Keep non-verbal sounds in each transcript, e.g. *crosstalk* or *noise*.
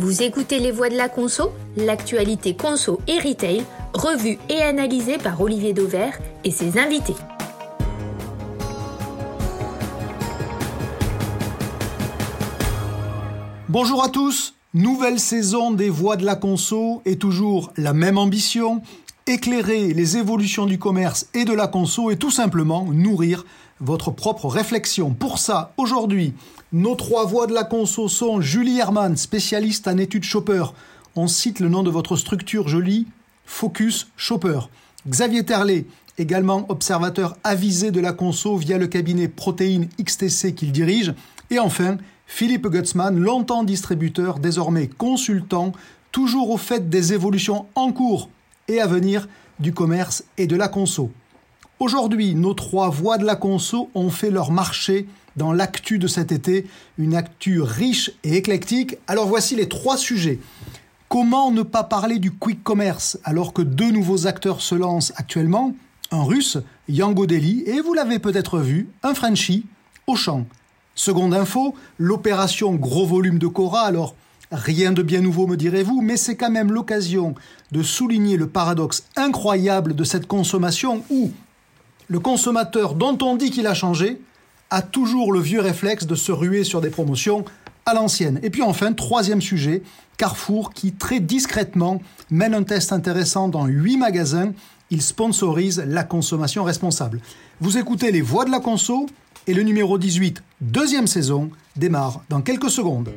Vous écoutez Les Voix de la Conso, l'actualité conso et retail, revue et analysée par Olivier Dauvert et ses invités. Bonjour à tous, nouvelle saison des Voix de la Conso et toujours la même ambition, éclairer les évolutions du commerce et de la conso et tout simplement nourrir votre propre réflexion. Pour ça, aujourd'hui, nos trois voix de la conso sont Julie Herman, spécialiste en études Shopper. On cite le nom de votre structure, jolie, Focus Shopper. Xavier Terlet, également observateur avisé de la conso via le cabinet Protéine XTC qu'il dirige. Et enfin, Philippe Gutzmann, longtemps distributeur, désormais consultant, toujours au fait des évolutions en cours et à venir du commerce et de la conso. Aujourd'hui, nos trois voix de la conso ont fait leur marché dans l'actu de cet été, une actu riche et éclectique. Alors voici les trois sujets. Comment ne pas parler du quick commerce alors que deux nouveaux acteurs se lancent actuellement? Un russe, Yango Deli, et vous l'avez peut-être vu, un Frenchie, Auchan. Seconde info, l'opération gros volume de Cora. Alors, Rien de bien nouveau, me direz-vous, mais c'est quand même l'occasion de souligner le paradoxe incroyable de cette consommation où le consommateur dont on dit qu'il a changé a toujours le vieux réflexe de se ruer sur des promotions à l'ancienne. Et puis enfin, troisième sujet, Carrefour qui très discrètement mène un test intéressant dans huit magasins. Il sponsorise la consommation responsable. Vous écoutez les voix de la conso et le numéro 18, deuxième saison, démarre dans quelques secondes.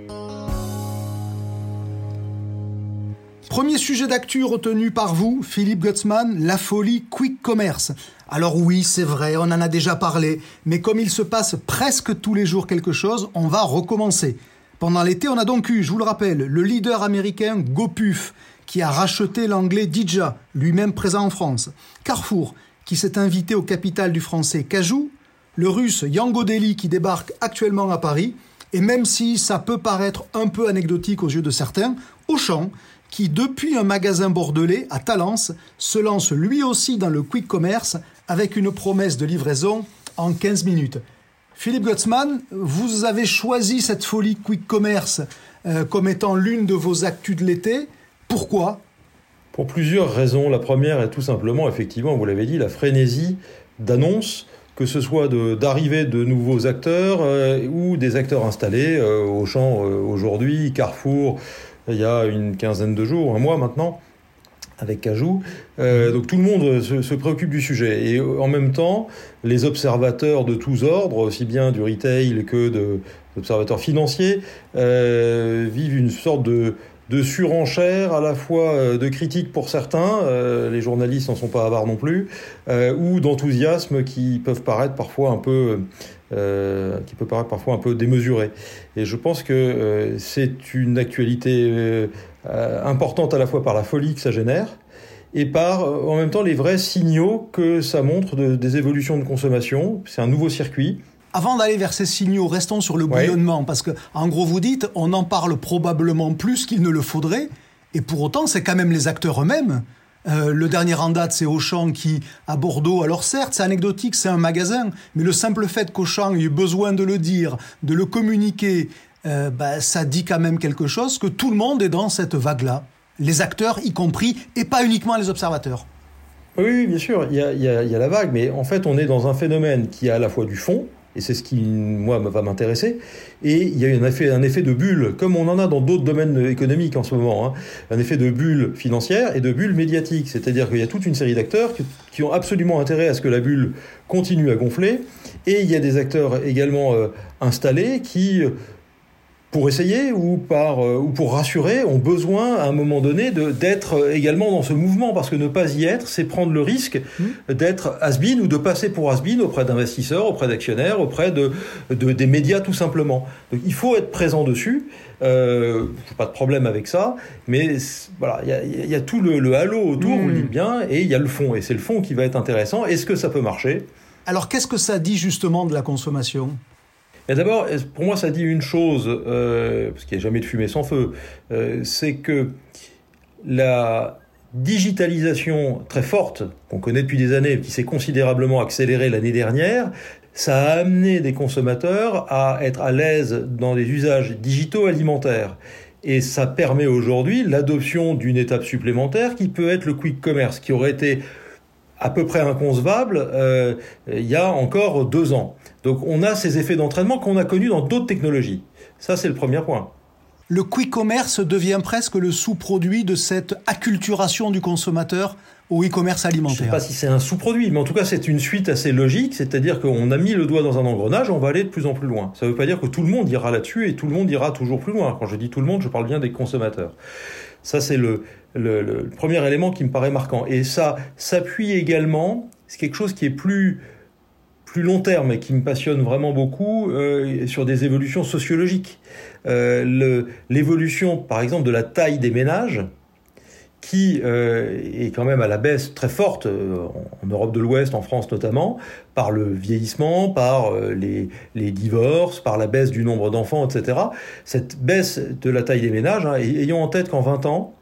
Premier sujet d'actu retenu par vous, Philippe Gutzmann, la folie quick commerce. Alors oui, c'est vrai, on en a déjà parlé, mais comme il se passe presque tous les jours quelque chose, on va recommencer. Pendant l'été, on a donc eu, je vous le rappelle, le leader américain GoPuff, qui a racheté l'anglais Dija, lui-même présent en France. Carrefour, qui s'est invité au capital du français Cajou. Le russe Yango Deli, qui débarque actuellement à Paris. Et même si ça peut paraître un peu anecdotique aux yeux de certains, Auchan, qui, depuis un magasin bordelais à Talence, se lance lui aussi dans le quick commerce avec une promesse de livraison en 15 minutes. Philippe Gutzmann, vous avez choisi cette folie quick commerce euh, comme étant l'une de vos actus de l'été. Pourquoi? Pour plusieurs raisons. La première est tout simplement, effectivement, vous l'avez dit, la frénésie d'annonces que ce soit d'arriver de, nouveaux acteurs euh, ou des acteurs installés, euh, au champ aujourd'hui, Carrefour, il y a une quinzaine de jours, un mois maintenant, avec Cajou. Euh, donc tout le monde se, préoccupe du sujet. Et en même temps, les observateurs de tous ordres, aussi bien du retail que d'observateurs financiers, euh, vivent une sorte de, de surenchère, à la fois euh, de critiques pour certains, les journalistes n'en sont pas avares non plus, ou d'enthousiasme qui peuvent paraître parfois un peu euh, qui peut paraître parfois un peu démesuré. Et je pense que euh, c'est une actualité euh, importante à la fois par la folie que ça génère et par en même temps les vrais signaux que ça montre des évolutions de consommation. C'est un nouveau circuit. Avant d'aller vers ces signaux, restons sur le bouillonnement, parce que en gros vous dites, on en parle probablement plus qu'il ne le faudrait, et pour autant c'est quand même les acteurs eux-mêmes euh, le dernier en date, c'est Auchan qui, à Bordeaux, alors certes, c'est anecdotique, c'est un magasin, mais le simple fait qu'Auchan ait eu besoin de le dire, de le communiquer, euh, bah, ça dit quand même quelque chose, que tout le monde est dans cette vague-là. Les acteurs y compris, et pas uniquement les observateurs. Oui, bien sûr, il y, a, il y a la vague, mais en fait, on est dans un phénomène qui a à la fois du fond, et c'est ce qui, moi, va m'intéresser. Et il y a un effet, un effet de bulle, comme on en a dans d'autres domaines économiques en ce moment, hein. un effet de bulle financière et de bulle médiatique. C'est-à-dire qu'il y a toute une série d'acteurs qui, ont absolument intérêt à ce que la bulle continue à gonfler. Et il y a des acteurs également euh, installés qui pour essayer ou, par, euh, ou pour rassurer, ont besoin à un moment donné d'être également dans ce mouvement, parce que ne pas y être, c'est prendre le risque mmh. d'être has ou de passer pour has auprès d'investisseurs, auprès d'actionnaires, auprès de, de, des médias tout simplement. Donc il faut être présent dessus, euh, pas de problème avec ça, mais voilà, il y a, tout le, halo autour, vous le dites mmh. bien, et il y a le fond, et c'est le fond qui va être intéressant. Est-ce que ça peut marcher? Alors qu'est-ce que ça dit justement de la consommation? D'abord, pour moi, ça dit une chose, euh, parce qu'il n'y a jamais de fumée sans feu, euh, c'est que la digitalisation très forte qu'on connaît depuis des années, qui s'est considérablement accélérée l'année dernière, ça a amené des consommateurs à être à l'aise dans des usages digitaux alimentaires. Et ça permet aujourd'hui l'adoption d'une étape supplémentaire qui peut être le quick commerce, qui aurait été à peu près inconcevable euh, il y a encore deux ans. Donc on a ces effets d'entraînement qu'on a connus dans d'autres technologies. Ça, c'est le premier point. Le quick commerce devient presque le sous-produit de cette acculturation du consommateur au e-commerce alimentaire. Je ne sais pas si c'est un sous-produit, mais en tout cas c'est une suite assez logique, c'est-à-dire qu'on a mis le doigt dans un engrenage, on va aller de plus en plus loin. Ça ne veut pas dire que tout le monde ira là-dessus et tout le monde ira toujours plus loin. Quand je dis tout le monde, je parle bien des consommateurs. Ça c'est le, le, premier élément qui me paraît marquant. Et ça s'appuie également, c'est quelque chose qui est plus long terme et qui me passionne vraiment beaucoup euh, sur des évolutions sociologiques. Euh, l'évolution, par exemple, de la taille des ménages, qui euh, est quand même à la baisse très forte en Europe de l'Ouest, en France notamment, par le vieillissement, par les, les, divorces, par la baisse du nombre d'enfants, etc. Cette baisse de la taille des ménages, hein, ayons en tête qu'en 20 ans,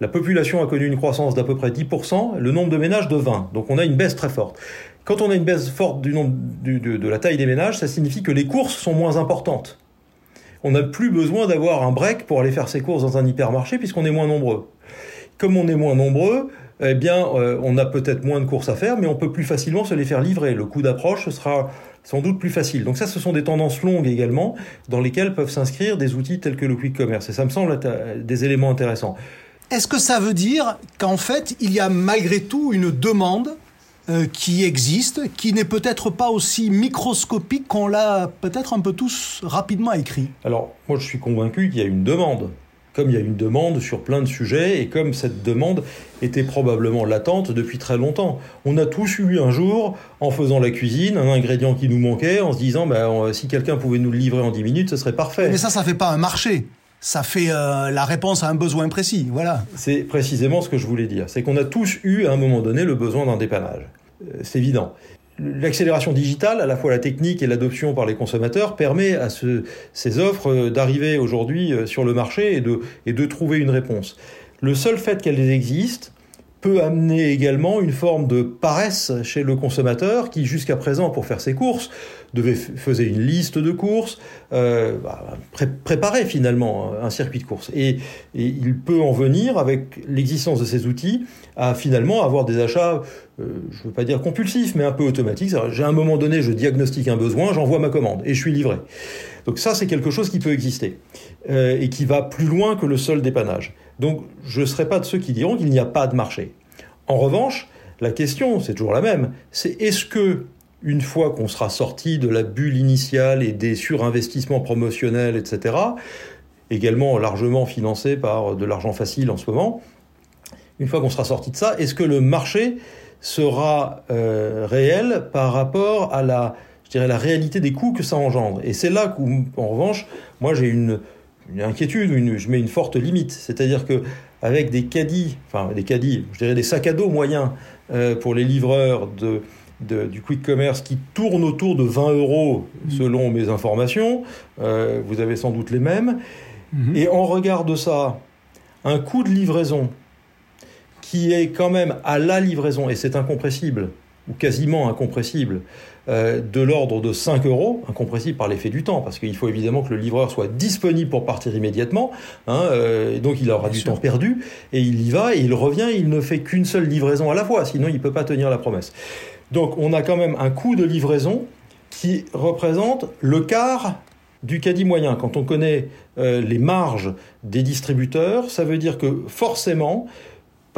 la population a connu une croissance d'à peu près 10%, le nombre de ménages de 20. Donc on a une baisse très forte. Quand on a une baisse forte de, la taille des ménages, ça signifie que les courses sont moins importantes. On n'a plus besoin d'avoir un break pour aller faire ses courses dans un hypermarché puisqu'on est moins nombreux comme on est moins nombreux, eh bien, euh, on a peut-être moins de courses à faire, mais on peut plus facilement se les faire livrer. Le coût d'approche sera sans doute plus facile. Donc ça, ce sont des tendances longues également, dans lesquelles peuvent s'inscrire des outils tels que le quick commerce. Et ça me semble des éléments intéressants. Est-ce que ça veut dire qu'en fait, il y a malgré tout une demande euh, qui existe, qui n'est peut-être pas aussi microscopique qu'on l'a peut-être un peu tous rapidement écrit? Alors, moi, je suis convaincu qu'il y a une demande comme il y a une demande sur plein de sujets et comme cette demande était probablement latente depuis très longtemps. On a tous eu un jour, en faisant la cuisine, un ingrédient qui nous manquait, en se disant bah, si quelqu'un pouvait nous le livrer en 10 minutes, ce serait parfait. Mais ça, ça fait pas un marché. Ça fait euh, la réponse à un besoin précis, voilà. C'est précisément ce que je voulais dire. C'est qu'on a tous eu à un moment donné le besoin d'un dépannage. Euh, c'est évident l'accélération digitale, à la fois la technique et l'adoption par les consommateurs, permet à ces offres euh, d'arriver aujourd'hui sur le marché et de trouver une réponse. Le seul fait qu'elles existent peut amener également une forme de paresse chez le consommateur qui, jusqu'à présent, pour faire ses courses, devait faisait une liste de courses, euh, bah, finalement un circuit de courses. Et, il peut en venir, avec l'existence de ces outils, à finalement avoir des achats, euh, je ne veux pas dire compulsifs, mais un peu automatiques. J'ai à un moment donné, je diagnostique un besoin, j'envoie ma commande et je suis livré. Donc ça, c'est quelque chose qui peut exister euh, et qui va plus loin que le seul dépannage. Donc je ne serai pas de ceux qui diront qu'il n'y a pas de marché. En revanche, la question, c'est toujours la même, c'est est-ce que une fois qu'on sera sorti de la bulle initiale et des surinvestissements promotionnels, etc., également largement financés par de l'argent facile en ce moment, une fois qu'on sera sorti de ça, est-ce que le marché sera euh, réel par rapport à la, je dirais, la réalité des coûts que ça engendre? Et c'est là qu'en revanche, moi j'ai une, inquiétude, une, je mets une forte limite. C'est-à-dire que avec des caddies, enfin des caddies, je dirais des sacs à dos moyens euh, pour les livreurs de du quick commerce qui tourne autour de 20 euros selon mes informations. Euh, vous avez sans doute les mêmes. Mhm. Et en regard de ça, un coût de livraison qui est quand même à la livraison, et c'est incompressible, ou quasiment incompressible, euh, de l'ordre de 5 euros, incompressible par l'effet du temps, parce qu'il faut évidemment que le livreur soit disponible pour partir immédiatement, hein, euh, et donc il aura du temps perdu, et il y va, et il revient, il ne fait qu'une seule livraison à la fois, sinon il ne peut pas tenir la promesse. Donc on a quand même un coût de livraison qui représente le quart du caddie moyen. Quand on connaît euh, les marges des distributeurs, ça veut dire que forcément,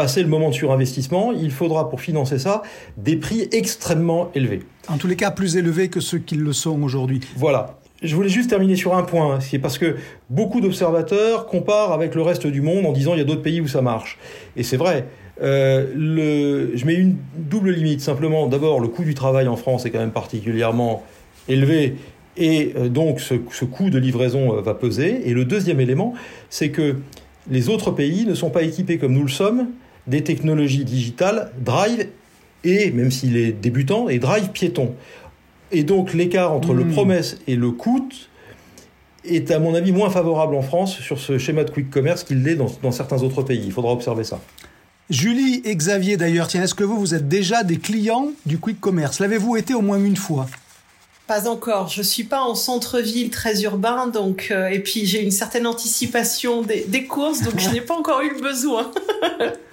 passé le moment de surinvestissement, il faudra pour financer ça des prix extrêmement élevés. En tous les cas, plus élevés que ceux qui le sont aujourd'hui. Voilà. Je voulais juste terminer sur un point, c'est parce que beaucoup d'observateurs comparent avec le reste du monde en disant il y a d'autres pays où ça marche. Et c'est vrai, euh, le, je mets une double limite. Simplement, d'abord, le coût du travail en France est quand même particulièrement élevé. Et euh, donc, ce, coût de livraison euh, va peser. Et le deuxième élément, c'est que les autres pays ne sont pas équipés comme nous le sommes des technologies digitales Drive et, même s'il est débutant, et Drive piéton. Et donc, l'écart entre le hmm. promesse et le coût est, à mon avis, moins favorable en France sur ce schéma de quick commerce qu'il l'est dans certains autres pays. Il faudra observer ça. Julie et Xavier d'ailleurs, tiens, est-ce que vous, vous êtes déjà des clients du quick commerce? L'avez-vous été au moins une fois? Pas encore. Je suis pas en centre-ville très urbain, donc euh, et puis j'ai une certaine anticipation des, des courses, donc je n'ai pas encore eu le besoin. *laughs*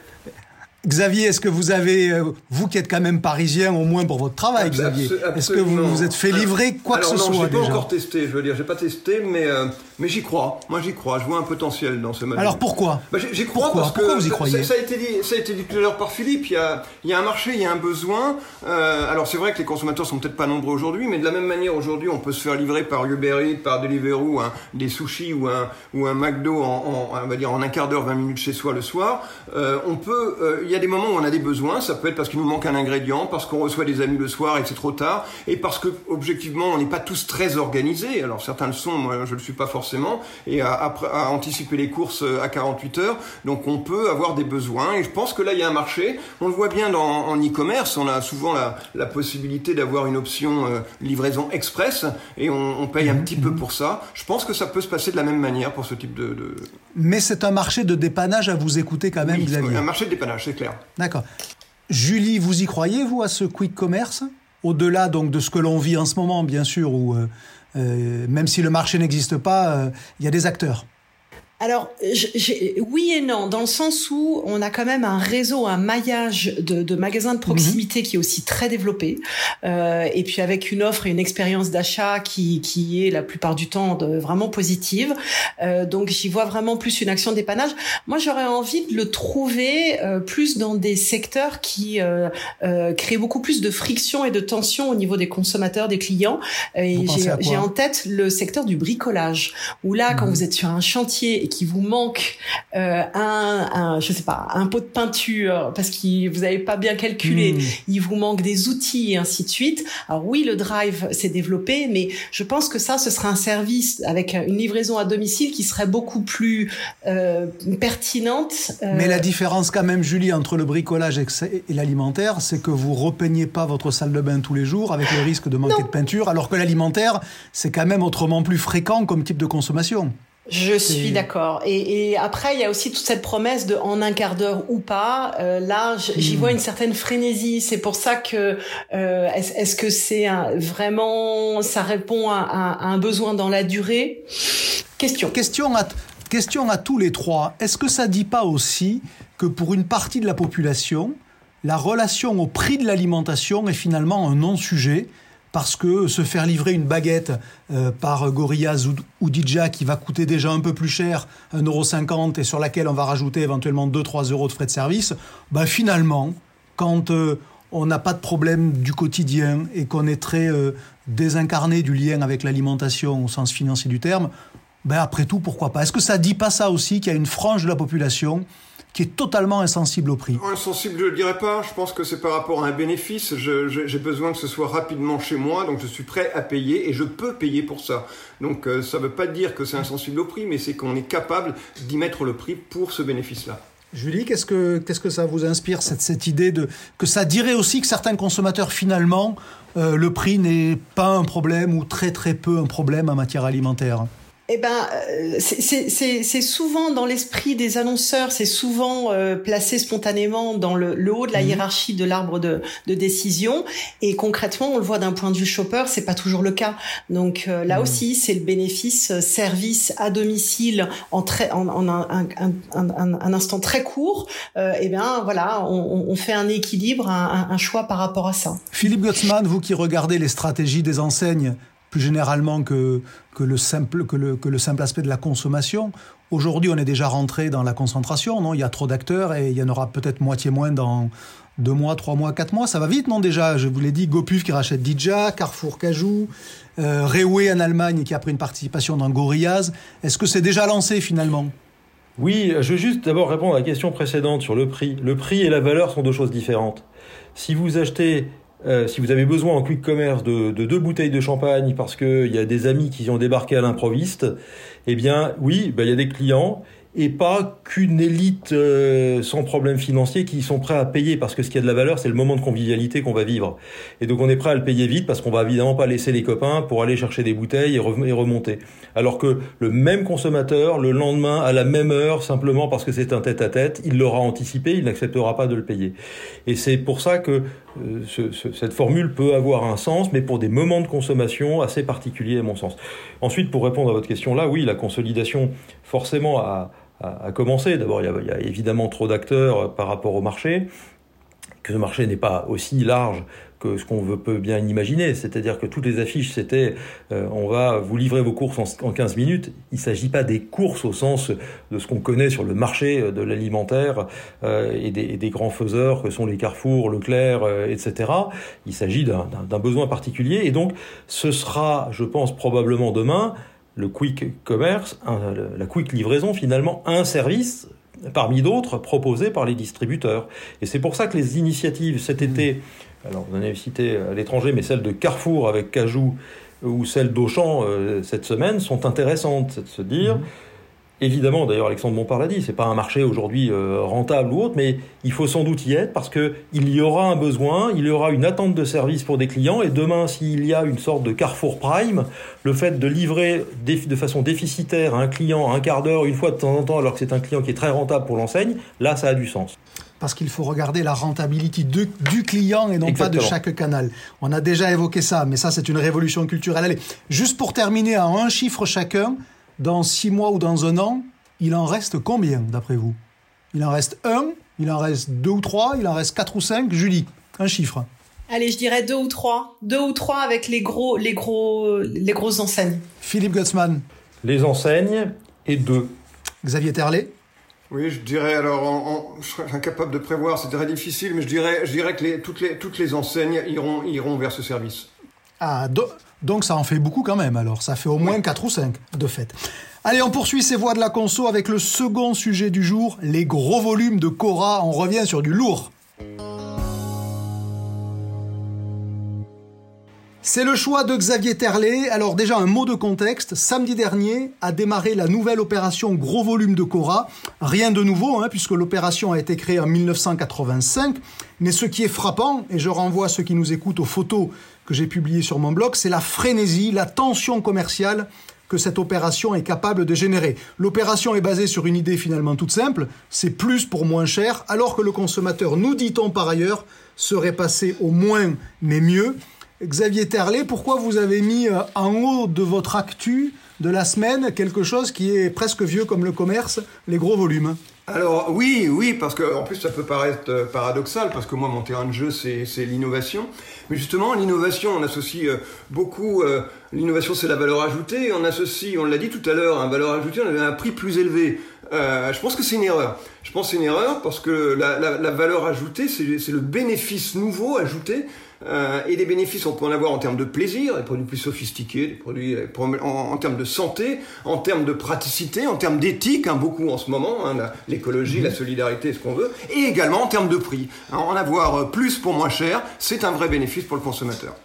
Xavier, est-ce que vous avez, euh, vous qui êtes quand même parisien, au moins pour votre travail, Xavier, est-ce que vous vous êtes fait livrer quoi que ce soit non, déjà pas encore testé, je veux dire, j'ai pas testé, mais euh, mais j'y crois. Moi, j'y crois. Je vois un potentiel dans ce modèle. Alors pourquoi bah, J'y crois pourquoi parce pourquoi que vous y croyez ça, a été dit, ça a été dit tout à l'heure par Philippe. Il y a, il y a un marché, il y a un besoin. Euh, alors c'est vrai que les consommateurs sont peut-être pas nombreux aujourd'hui, mais de la même manière aujourd'hui, on peut se faire livrer par Uber Eats, par Deliveroo, hein, des sushis ou un ou un McDo en, en, on va dire en un quart d'heure, 20 minutes chez soi le soir. Euh, on peut. il y a des moments où on a des besoins. Ça peut être parce qu'il nous manque un ingrédient, parce qu'on reçoit des amis le soir et que c'est trop tard, et parce que objectivement, on n'est pas tous très organisés. Alors certains le sont, moi je le suis pas forcément. Et à, à, à anticiper les courses euh, à 48 heures, donc on peut avoir des besoins. Et je pense que là, il y a un marché. On le voit bien dans, en e-commerce. On a souvent la, la possibilité d'avoir une option euh, livraison express, et on, on paye un petit peu pour ça. Je pense que ça peut se passer de la même manière pour ce type de. de... Mais c'est un marché de dépannage à vous écouter quand même, Oui, Xavier. un marché de dépannage, c'est clair. D'accord. Julie, vous y croyez, vous, à ce quick commerce? Au-delà donc de ce que l'on vit en ce moment, bien sûr, où euh, euh, même si le marché n'existe pas, euh, il y a des acteurs. Alors, oui et non, dans le sens où on a quand même un réseau, un maillage de, de magasins de proximité qui est aussi très développé, euh, et puis avec une offre et une expérience d'achat qui, qui est la plupart du temps de, vraiment positive. Euh, donc, j'y vois vraiment plus une action dépannage. Moi, j'aurais envie de le trouver euh, plus dans des secteurs qui euh, euh, créent beaucoup plus de friction et de tension au niveau des consommateurs, des clients. Et j'ai en tête le secteur du bricolage, où là, quand Mhm. vous êtes sur un chantier et qu'il vous manque euh, un, un, je sais pas, un pot de peinture parce que vous n'avez pas bien calculé, Hmm. il vous manque des outils et ainsi de suite. Alors oui, le drive s'est développé, mais je pense que ça, ce serait un service avec une livraison à domicile qui serait beaucoup plus euh, pertinente. euh, Mais la différence quand même, Julie, entre le bricolage et et l'alimentaire, c'est que vous repeignez pas votre salle de bain tous les jours avec le risque de manquer de peinture, alors que l'alimentaire, c'est quand même autrement plus fréquent comme type de consommation. Je suis d'accord. Et, et après, il y a aussi toute cette promesse de en un quart d'heure ou pas. Euh, là, j'y Hmm. vois une certaine frénésie. C'est pour ça que euh, est-ce que c'est vraiment ça répond à, à- à un besoin dans la durée? Question. Question à, question à tous les trois. Est-ce que ça dit pas aussi que pour une partie de la population, la relation au prix de l'alimentation est finalement un non-sujet? Parce que se faire livrer une baguette euh, par Gorillaz ou, ou qui va coûter déjà un peu plus cher, 1,50€ et sur laquelle on va rajouter éventuellement 2-3 euros de frais de service, bah finalement, quand euh, on n'a pas de problème du quotidien et qu'on est très euh, désincarné du lien avec l'alimentation au sens financier du terme, ben après tout, pourquoi pas? Est-ce que ça dit pas ça aussi qu'il y a une frange de la population qui est totalement insensible au prix Insensible, je ne le dirais pas. Je pense que c'est par rapport à un bénéfice. J'ai besoin que ce soit rapidement chez moi, donc je suis prêt à payer et je peux payer pour ça. Donc euh, ça ne veut pas dire que c'est insensible au prix, mais c'est qu'on est capable d'y mettre le prix pour ce bénéfice-là. Julie, qu'est-ce que, qu'est-ce que ça vous inspire, cette, cette idée de, que ça dirait aussi que certains consommateurs, finalement, euh, le prix n'est pas un problème ou très très peu un problème en matière alimentaire? Eh ben, euh, c'est- souvent dans l'esprit des annonceurs, c'est souvent euh, placé spontanément dans le, le haut de la Mhm. hiérarchie de l'arbre de, de décision. Et concrètement, on le voit d'un point de vue shopper, c'est pas toujours le cas. Donc euh, là Mhm. aussi, c'est le bénéfice euh, service à domicile en très en, en un, un, un, un- instant très court. Euh, eh bien, voilà, on, on- fait un équilibre, un, choix par rapport à ça. Philippe Gutzmann, vous qui regardez les stratégies des enseignes plus généralement que, le, simple, aspect de la consommation, aujourd'hui on est déjà rentré dans la concentration, Il y a trop d'acteurs et il y en aura peut-être moitié moins dans deux mois, trois mois, quatre mois. Ça va vite, non déjà? Je vous l'ai dit, GoPuff qui rachète Dija, Carrefour Cajou, euh, Rewe en Allemagne qui a pris une participation dans Gorillaz. Est-ce que c'est déjà lancé finalement? Oui, je veux juste d'abord répondre à la question précédente sur le prix. Le prix et la valeur sont deux choses différentes. Si vous achetez, euh, si vous avez besoin en quick commerce de, de deux bouteilles de champagne parce qu'il y a des amis qui ont débarqué à l'improviste, eh bien oui, ben, il y a des clients et pas qu'une élite euh, sans problème financier qui sont prêts à payer parce que ce qui a de la valeur c'est le moment de convivialité qu'on va vivre. Et donc on est prêt à le payer vite parce qu'on va évidemment pas laisser les copains pour aller chercher des bouteilles et, remonter. Alors que le même consommateur le lendemain à la même heure simplement parce que c'est un tête à tête il l'aura anticipé il n'acceptera pas de le payer. Et c'est pour ça que euh, ce, cette formule peut avoir un sens mais pour des moments de consommation assez particuliers à mon sens. Ensuite pour répondre à votre question là oui la consolidation forcément a à, commencer. D'abord, il, y a évidemment trop d'acteurs par rapport au marché, que ce marché n'est pas aussi large que ce qu'on peut bien imaginer. C'est-à-dire que toutes les affiches, c'était euh, on va vous livrer vos courses en, 15 minutes. Il ne s'agit pas des courses au sens de ce qu'on connaît sur le marché de l'alimentaire euh, et, des, grands faiseurs que sont les Carrefour, Leclerc, euh, etc. Il s'agit d'un besoin particulier. Et donc, ce sera, je pense, probablement demain, le quick commerce, la quick livraison finalement, un service parmi d'autres proposés par les distributeurs. Et c'est pour ça que les initiatives cet été, alors vous en avez cité à l'étranger, mais celles de Carrefour avec Cajou ou celles d'Auchan euh, cette semaine sont intéressantes. C'est de se dire, mmh. Évidemment, d'ailleurs, Alexandre Bompard l'a dit, c'est pas un marché aujourd'hui euh, rentable ou autre, mais il faut sans doute y être parce que il y aura un besoin, il y aura une attente de service pour des clients, et demain, s'il y a une sorte de Carrefour Prime, le fait de livrer de façon déficitaire à un client un quart d'heure, une fois de temps en temps, alors que c'est un client qui est très rentable pour l'enseigne, là, ça a du sens parce qu'il faut regarder la rentabilité du client et non pas de chaque canal. On a déjà évoqué ça, mais ça c'est une révolution culturelle. Allez, juste pour terminer à un chiffre chacun, dans six mois ou dans un an, il en reste combien, d'après vous? Il en reste un, il en reste deux ou trois, il en reste quatre ou cinq? Julie, un chiffre. Allez, je dirais deux ou trois. Deux ou trois avec les gros, les gros, les grosses enseignes. Philippe Gutzmann. Les enseignes et deux. Xavier Terlet. Oui, je dirais alors, je serais incapable de prévoir, c'est très difficile, mais je dirais, je dirais que toutes, les, toutes les enseignes iront, iront vers ce service. Ah, donc ça en fait beaucoup quand même alors, ça fait au moins 4 ou 5 de fait. Allez, on poursuit ces voix de la conso avec le second sujet du jour, les gros volumes de Cora, on revient sur du lourd. C'est le choix de Xavier Terlet. Alors déjà un mot de contexte. Samedi dernier a démarré la nouvelle opération Gros Volume de Cora. Rien de nouveau hein, puisque l'opération a été créée en 1985. Mais ce qui est frappant, et je renvoie ceux qui nous écoutent aux photos que j'ai publiées sur mon blog, c'est la frénésie, la tension commerciale que cette opération est capable de générer. L'opération est basée sur une idée finalement toute simple, c'est plus pour moins cher, alors que le consommateur, nous dit-on par ailleurs, serait passé au moins mais mieux. Xavier Terlet, pourquoi vous avez mis euh, en haut de votre actu de la semaine quelque chose qui est presque vieux comme le commerce, les gros volumes? Alors oui, oui, parce que en plus ça peut paraître euh, paradoxal, parce que moi mon terrain de jeu c'est l'innovation. Mais justement, l'innovation, on associe euh, beaucoup, l'innovation c'est la valeur ajoutée, on associe, on l'a dit tout à l'heure, un valeur ajoutée, on avait un prix plus élevé. je pense que c'est une erreur. Je pense c'est une erreur parce que la, la valeur ajoutée, c'est le bénéfice nouveau ajouté euh, et des bénéfices, on peut en avoir en termes de plaisir, des produits plus sophistiqués, des produits euh, en, termes de santé, en termes de praticité, en termes d'éthique, hein, beaucoup en ce moment, hein, l'écologie, la solidarité, ce qu'on veut, et également en termes de prix. en avoir euh, plus pour moins cher, c'est un vrai bénéfice pour le consommateur.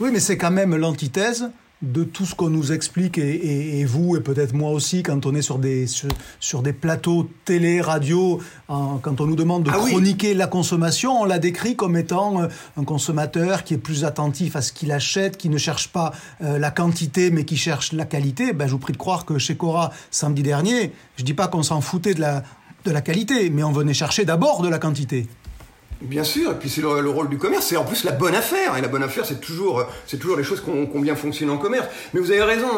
Oui, mais c'est quand même l'antithèse de tout ce qu'on nous explique et, vous et peut-être moi aussi quand on est sur des sur, des plateaux télé radio quand on nous demande de ah chroniquer la consommation on la décrit comme étant euh, un consommateur qui est plus attentif à ce qu'il achète qui ne cherche pas euh, la quantité mais qui cherche la qualité. Ben je vous prie de croire que chez Cora samedi dernier je dis pas qu'on s'en foutait de la de la qualité mais on venait chercher d'abord de la quantité Bien sûr, et puis c'est le, rôle du commerce, c'est en plus la bonne affaire, et la bonne affaire c'est toujours, c'est toujours les choses qui ont, bien fonctionné en commerce. Mais vous avez raison,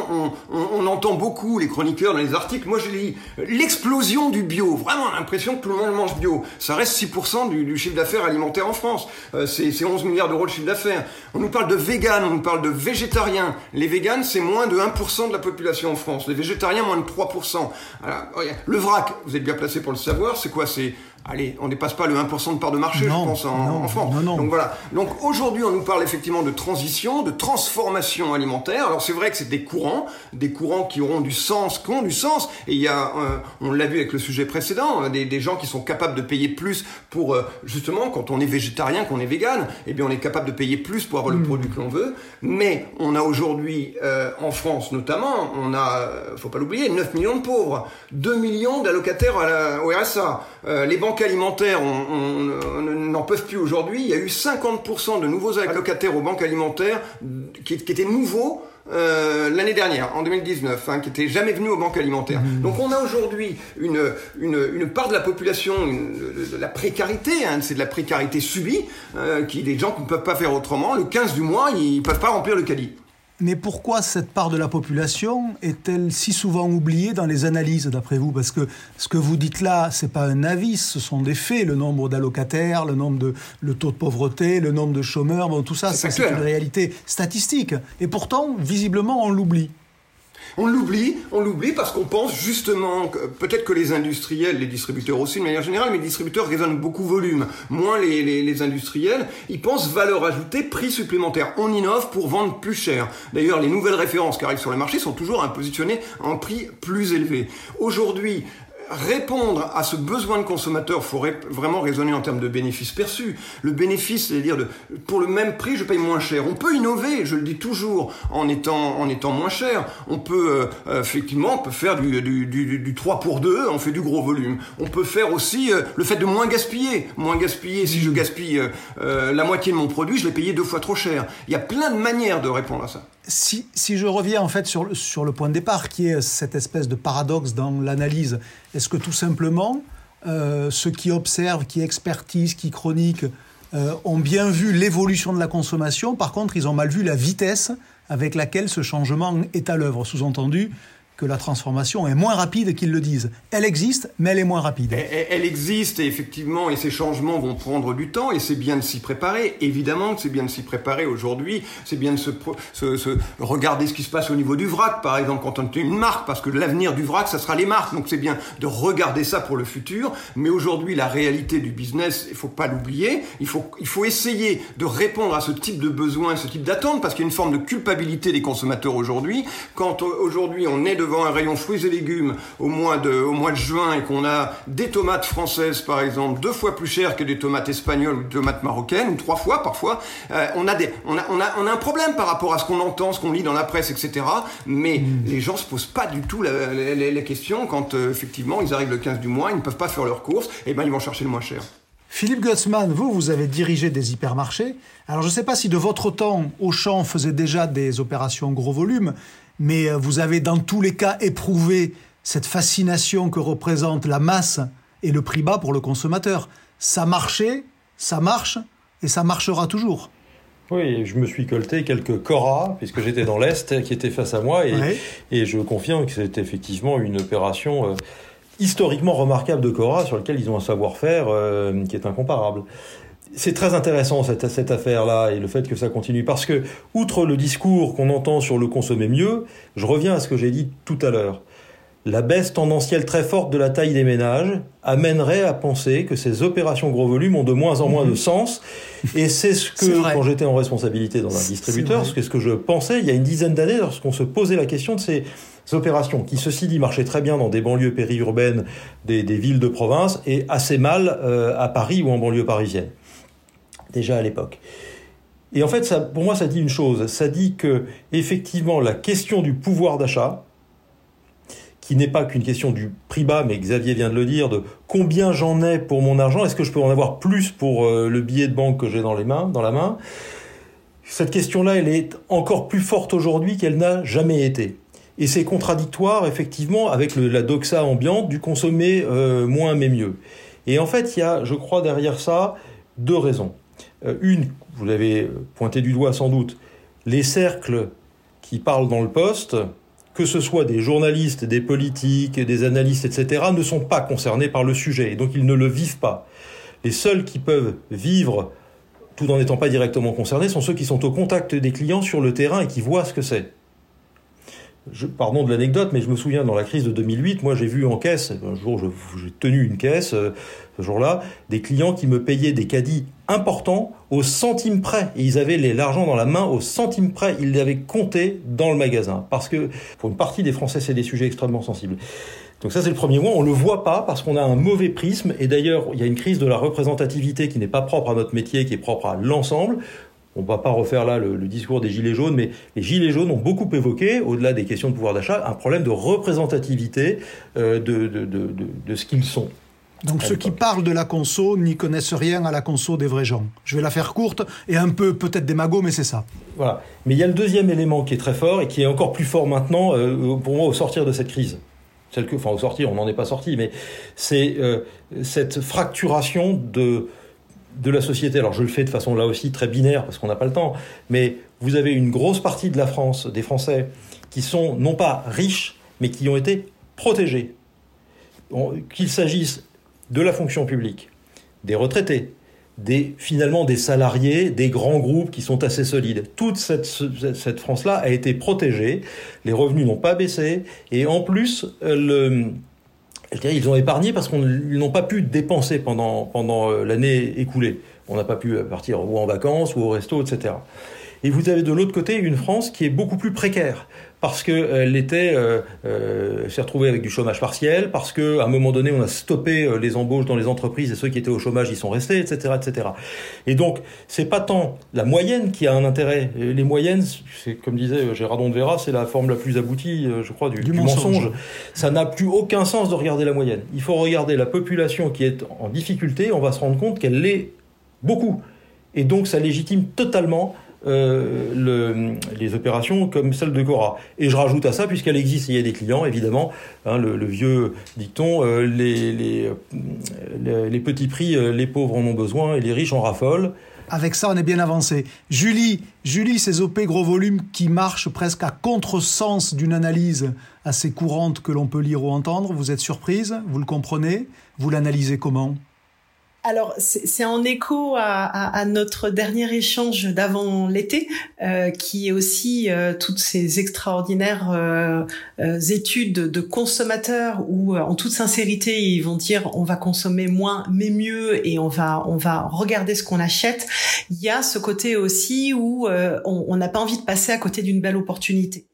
on, entend beaucoup les chroniqueurs dans les articles, moi je lis l'explosion du bio, vraiment l'impression que tout le monde mange bio. Ça reste 6% du, chiffre d'affaires alimentaire en France, euh, c'est 11 milliards d'euros de chiffre d'affaires. On nous parle de vegan, on nous parle de végétariens. Les véganes c'est moins de 1% de la population en France, les végétariens moins de 3%. le vrac, vous êtes bien placé pour le savoir, c'est quoi C'est allez, on dépasse pas le 1% de part de marché, Non, je pense, en, non, en France. non, non. Donc voilà. Donc aujourd'hui, on nous parle effectivement de transition, de transformation alimentaire. Alors c'est vrai que c'est des courants, des courants qui auront du sens, qui ont du sens. Et il y a, euh, on l'a vu avec le sujet précédent, euh, des, des gens qui sont capables de payer plus pour, euh, justement, quand on est végétarien, qu'on est vegan, eh bien on est capable de payer plus pour avoir le produit que l'on veut. Mais on a aujourd'hui, euh, en France notamment, on a, faut pas l'oublier, 9 millions de pauvres, 2 millions d'allocataires au RSA. Les banques alimentaires on- n'en peuvent plus aujourd'hui. Il y a eu 50% de nouveaux allocataires aux banques alimentaires qui, qui étaient nouveaux euh, l'année dernière, en 2019, hein, qui n'étaient jamais venus aux banques alimentaires. Donc on a aujourd'hui une, une, une part de la population, une- de, la précarité, hein, c'est de la précarité subie, euh, qui des gens qui ne peuvent pas faire autrement. Le 15 du mois, ils peuvent pas remplir le caddie. Mais pourquoi cette part de la population est-elle si souvent oubliée dans les analyses, d'après vous? Parce que ce que vous dites là, c'est pas un avis, ce sont des faits. Le nombre d'allocataires, le nombre de, le taux de pauvreté, le nombre de chômeurs, bon, tout ça, C'est une réalité statistique. Et pourtant, visiblement, on l'oublie. On l'oublie, on l'oublie parce qu'on pense justement peut-être que les industriels, les distributeurs aussi de manière générale, mais les distributeurs raisonnent beaucoup volume, moins les, les, industriels, ils pensent valeur ajoutée, prix supplémentaire. On innove pour vendre plus cher. D'ailleurs, les nouvelles références qui arrivent sur le marché sont toujours positionnées en prix plus élevé. Aujourd'hui, répondre à ce besoin de consommateur, il faut vraiment raisonner en termes de bénéfices perçus. Le bénéfice, c'est-à-dire de, pour le même prix, je paye moins cher. On peut innover, je le dis toujours, en étant, en étant moins cher. On peut, euh, effectivement, on peut faire du, du, du, du 3 pour 2, on fait du gros volume. On peut faire aussi euh, le fait de moins gaspiller. Moins gaspiller, si je gaspille euh, euh, la moitié de mon produit, je l'ai payé deux fois trop cher. Il y a plein de manières de répondre à ça. Si, si je reviens en fait sur, le- sur le point de départ, qui est cette espèce de paradoxe dans l'analyse, est-ce que tout simplement, euh, ceux qui observent, qui expertisent, qui chroniquent, euh, ont bien vu l'évolution de la consommation, par contre, ils ont mal vu la vitesse avec laquelle ce changement est à l'œuvre, sous-entendu que la transformation est moins rapide qu'ils le disent. Elle existe, mais elle est moins rapide. Elle, existe et effectivement, et ces changements vont prendre du temps et c'est bien de s'y préparer. Évidemment que c'est bien de s'y préparer aujourd'hui. C'est bien de se, regarder ce qui se passe au niveau du vrac, par exemple, quand on est une marque, parce que l'avenir du vrac, ça sera les marques. Donc c'est bien de regarder ça pour le futur. Mais aujourd'hui, la réalité du business, il faut pas l'oublier. Il faut, essayer de répondre à ce type de besoin, ce type d'attente, parce qu'il y a une forme de culpabilité des consommateurs aujourd'hui. Quand euh, aujourd'hui on est devant un rayon fruits et légumes au mois de, au mois de juin et qu'on a des tomates françaises, par exemple, deux fois plus chères que des tomates espagnoles ou des tomates marocaines, ou trois fois parfois, euh, on, a des, on, a, on, a, on a un problème par rapport à ce qu'on entend, ce qu'on lit dans la presse, etc. Mais les gens se posent pas du tout la, la, la- la question quand euh, effectivement ils arrivent le 15 du mois, ils ne peuvent pas faire leurs courses, et ben ils vont chercher le moins cher. Philippe Gutzmann, vous, vous avez dirigé des hypermarchés. Alors, je ne sais pas si de votre temps, Auchan faisait déjà des opérations gros volume, mais euh, vous avez dans tous les cas éprouvé cette fascination que représente la masse et le prix bas pour le consommateur. Ça marchait, ça marche, et ça marchera toujours. Oui, je me suis colté quelques Cora, puisque j'étais dans l'Est, qui étaient face à moi, et, Ouais. et je confirme que c'est effectivement une opération euh, historiquement remarquable de Cora, sur laquelle ils ont un savoir-faire euh, qui est incomparable. C'est très intéressant cette, cette affaire-là et le fait que ça continue parce que, outre le discours qu'on entend sur le consommer mieux, je reviens à ce que j'ai dit tout à l'heure. La baisse tendancielle très forte de la taille des ménages amènerait à penser que ces opérations gros volume ont de moins en moins de sens. Et c'est ce que, quand j'étais en responsabilité dans un distributeur, c'est ce que je pensais il y a une dizaine d'années lorsqu'on se posait la question de ces opérations qui, ceci dit, marchaient très bien dans des banlieues périurbaines des, des villes de province et assez mal euh, à Paris ou en banlieue parisienne. Déjà à l'époque. Et en fait, pour moi, ça dit une chose. Ça dit que, effectivement, la question du pouvoir d'achat, qui n'est pas qu'une question du prix bas, mais Xavier vient de le dire, de combien j'en ai pour mon argent, est-ce que je peux en avoir plus pour euh, le billet de banque que j'ai dans dans la main? Cette question-là, elle est encore plus forte aujourd'hui qu'elle n'a jamais été. Et c'est contradictoire, effectivement, avec la doxa ambiante du consommer euh, moins mais mieux. Et en fait, il y a, je crois, derrière ça, deux raisons. Euh, une, vous l'avez pointé du doigt sans doute, les cercles qui parlent dans le poste, que ce soit des journalistes, des politiques, des analystes, etc., ne sont pas concernés par le sujet, et donc ils ne le vivent pas. Les seuls qui peuvent vivre tout en n'étant pas directement concernés sont ceux qui sont au contact des clients sur le terrain et qui voient ce que c'est. Je, pardon de l'anecdote, mais je me souviens dans la crise de 2008, moi j'ai vu en caisse, un jour j'ai tenu une caisse, euh, ce jour-là, des clients qui me payaient des caddies importants au centime près. Et ils avaient l'argent dans la main au centime près. Ils l'avaient compté dans le magasin. Parce que pour une partie des Français, c'est des sujets extrêmement sensibles. Donc ça c'est le premier point, on le voit pas parce qu'on a un mauvais prisme et d'ailleurs il y a une crise de la représentativité qui n'est pas propre à notre métier, qui est propre à l'ensemble. On ne va pas refaire là le, discours des Gilets jaunes, mais les Gilets jaunes ont beaucoup évoqué, au-delà des questions de pouvoir d'achat, un problème de représentativité euh, de, de, de, de, ce qu'ils sont. Donc ceux qui parlent de la conso n'y connaissent rien à la conso des vrais gens. Je vais la faire courte et un peu peut-être démago, mais c'est ça. Voilà. Mais il y a le deuxième élément qui est très fort et qui est encore plus fort maintenant euh, pour moi au sortir de cette crise. Celle que, enfin au sortir, on n'en est pas sorti, mais c'est euh, cette fracturation de de la société. Alors je le fais de façon là aussi très binaire parce qu'on n'a pas le temps, mais vous avez une grosse partie de la France, des Français, qui sont non pas riches, mais qui ont été protégés. Qu'il s'agisse de la fonction publique, des retraités, des, finalement des salariés, des grands groupes qui sont assez solides. Toute cette, cette France-là a été protégée, les revenus n'ont pas baissé, et en plus, le, ils ont épargné parce qu'ils n'ont pas pu dépenser pendant, euh, l'année écoulée. On n'a pas pu partir ou en vacances ou au resto, etc. Et vous avez de l'autre côté une France qui est beaucoup plus précaire parce qu'elle était, euh, euh, s'est retrouvée avec du chômage partiel, parce qu'à un moment donné, on a stoppé euh, les embauches dans les entreprises et ceux qui étaient au chômage, ils sont restés, etc., etc. Et donc, c'est pas tant la moyenne qui a un intérêt. Les moyennes, c'est comme disait Gérardon de Vera, c'est la forme la plus aboutie, je crois, du, mensonge. Ça n'a plus aucun sens de regarder la moyenne. Il faut regarder la population qui est en difficulté. On va se rendre compte qu'elle l'est beaucoup. Et donc, ça légitime totalement euh, le, les opérations comme celle de Cora. Et je rajoute à ça, puisqu'elle existe, il y a des clients, évidemment, hein, le, vieux dicton, euh, les, les, les, petits prix, euh, les pauvres en ont besoin et les riches en raffolent. Avec ça, on est bien avancé. Julie, Julie, ces OP gros volume qui marchent presque à contresens d'une analyse assez courante que l'on peut lire ou entendre, vous êtes surprise Vous le comprenez Vous l'analysez comment? Alors, c'est en écho à, notre dernier échange d'avant l'été, euh, qui est aussi euh, toutes ces extraordinaires euh, études de consommateurs où, en toute sincérité, ils vont dire on va consommer moins mais mieux et on va on va regarder ce qu'on achète. Il y a ce côté aussi où on n'a pas envie de passer à côté d'une belle opportunité.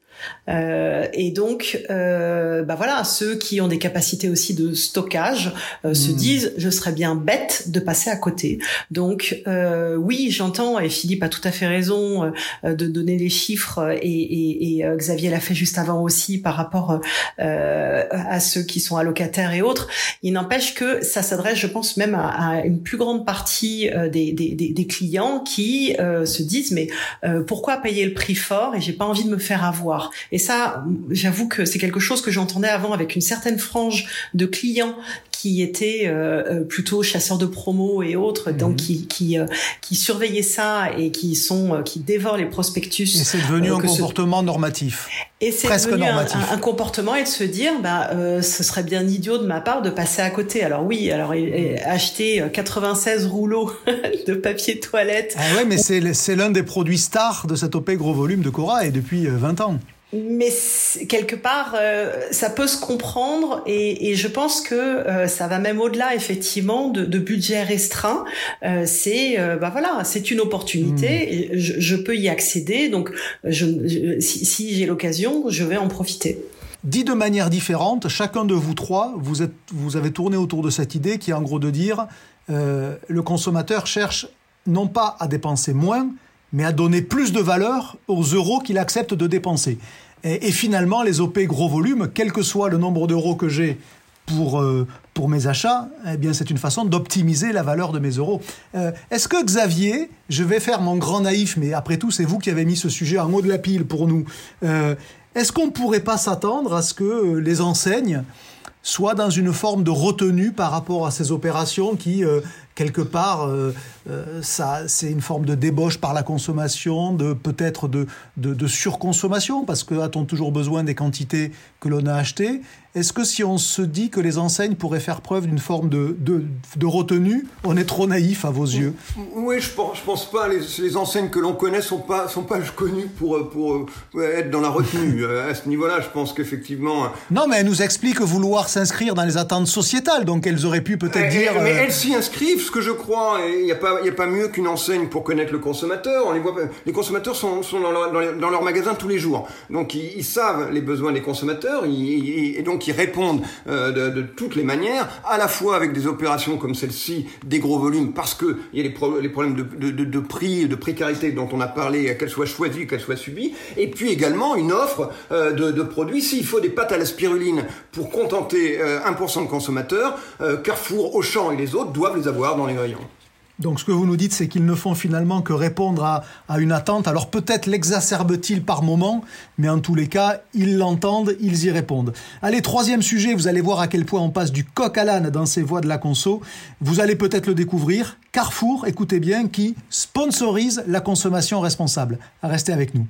Euh, et donc, euh, bah voilà, ceux qui ont des capacités aussi de stockage euh, se hmm. disent, je serais bien bête de passer à côté. Donc, euh, oui, j'entends et Philippe a tout à fait raison euh, de donner les chiffres et, et, et Xavier l'a fait juste avant aussi par rapport à ceux qui sont allocataires et autres. Il n'empêche que ça s'adresse, je pense, même à, à une plus grande partie des, des, des, des clients qui se disent, mais pourquoi payer le prix fort et j'ai pas envie de me faire avoir? Et ça, j'avoue que c'est quelque chose que j'entendais avant avec une certaine frange de clients qui étaient euh, euh, plutôt chasseurs de promos et autres, donc mhm. qui qui, euh, qui surveillaient ça et qui sont qui dévorent les prospectus. Et c'est devenu un comportement normatif. Et c'est devenu un, un, comportement et de se dire, bah, ce serait bien idiot de ma part de passer à côté. Alors oui, alors acheter 96 rouleaux *laughs* de papier toilette. Ah ouais, mais c'est l'un des produits stars de cette OP gros volume de Cora et depuis 20 ans mais quelque part, euh, ça peut se comprendre et, et je pense que euh, ça va même au-delà effectivement de, de budget restreint. Euh, c'est bah voilà, c'est une opportunité. Hmm. je, je, peux y accéder, donc je, si, si j'ai l'occasion, je vais en profiter. Dit de manière différente, chacun de vous trois, vous, êtes, vous avez tourné autour de cette idée qui est en gros de dire le consommateur cherche non pas à dépenser moins, mais à donner plus de valeur aux euros qu'il accepte de dépenser. Et, finalement, les OP gros volume, quel que soit le nombre d'euros que j'ai pour, euh, pour mes achats, eh bien, c'est une façon d'optimiser la valeur de mes euros. Euh, est-ce que Xavier, je vais faire mon grand naïf, mais après tout, c'est vous qui avez mis ce sujet en haut de la pile pour nous. Euh, est-ce qu'on ne pourrait pas s'attendre à ce que les enseignes soient dans une forme de retenue par rapport à ces opérations qui, quelque part, euh, euh, ça, c'est une forme de débauche par la consommation, de peut-être de, surconsommation, parce que a-t-on toujours besoin des quantités que l'on a achetées? Est-ce que si on se dit que les enseignes pourraient faire preuve d'une forme de, de, retenue, on est trop naïf à vos yeux? Oui, je pense, je pense pas. Les, les enseignes que l'on connaît sont pas sont pas connues pour pour être dans la retenue. *laughs* à ce niveau-là, je pense qu'effectivement. Non, mais elles nous expliquent vouloir s'inscrire dans les attentes sociétales, donc elles auraient pu peut-être dire. Mais elles s'y inscrivent, ce que je crois. Il n'y a pas il a pas mieux qu'une enseigne pour connaître le consommateur. On les voit. Les consommateurs sont, sont dans, leur, dans, leur magasin tous les jours, donc ils, savent les besoins des consommateurs, et donc ils répondent euh, de, toutes les manières, à la fois avec des opérations comme celle-ci, des gros volumes, parce que il y a les, problèmes de, prix, de précarité dont on a parlé, qu'elles soient choisies, qu'elles soient subies, et puis également une offre euh, de, produits. S'il faut des pâtes à la spiruline pour contenter 1% euh, de consommateurs, Carrefour, Auchan et les autres doivent les avoir dans les rayons. Donc ce que vous nous dites, c'est qu'ils ne font finalement que répondre à, une attente. Alors peut-être l'exacerbe-t-il par moment, mais en tous les cas, ils l'entendent, ils y répondent. Allez, troisième sujet, vous allez voir à quel point on passe du coq à l'âne dans ces voies de la conso. Vous allez peut-être le découvrir. Carrefour, écoutez bien, qui sponsorise la consommation responsable. Restez avec nous.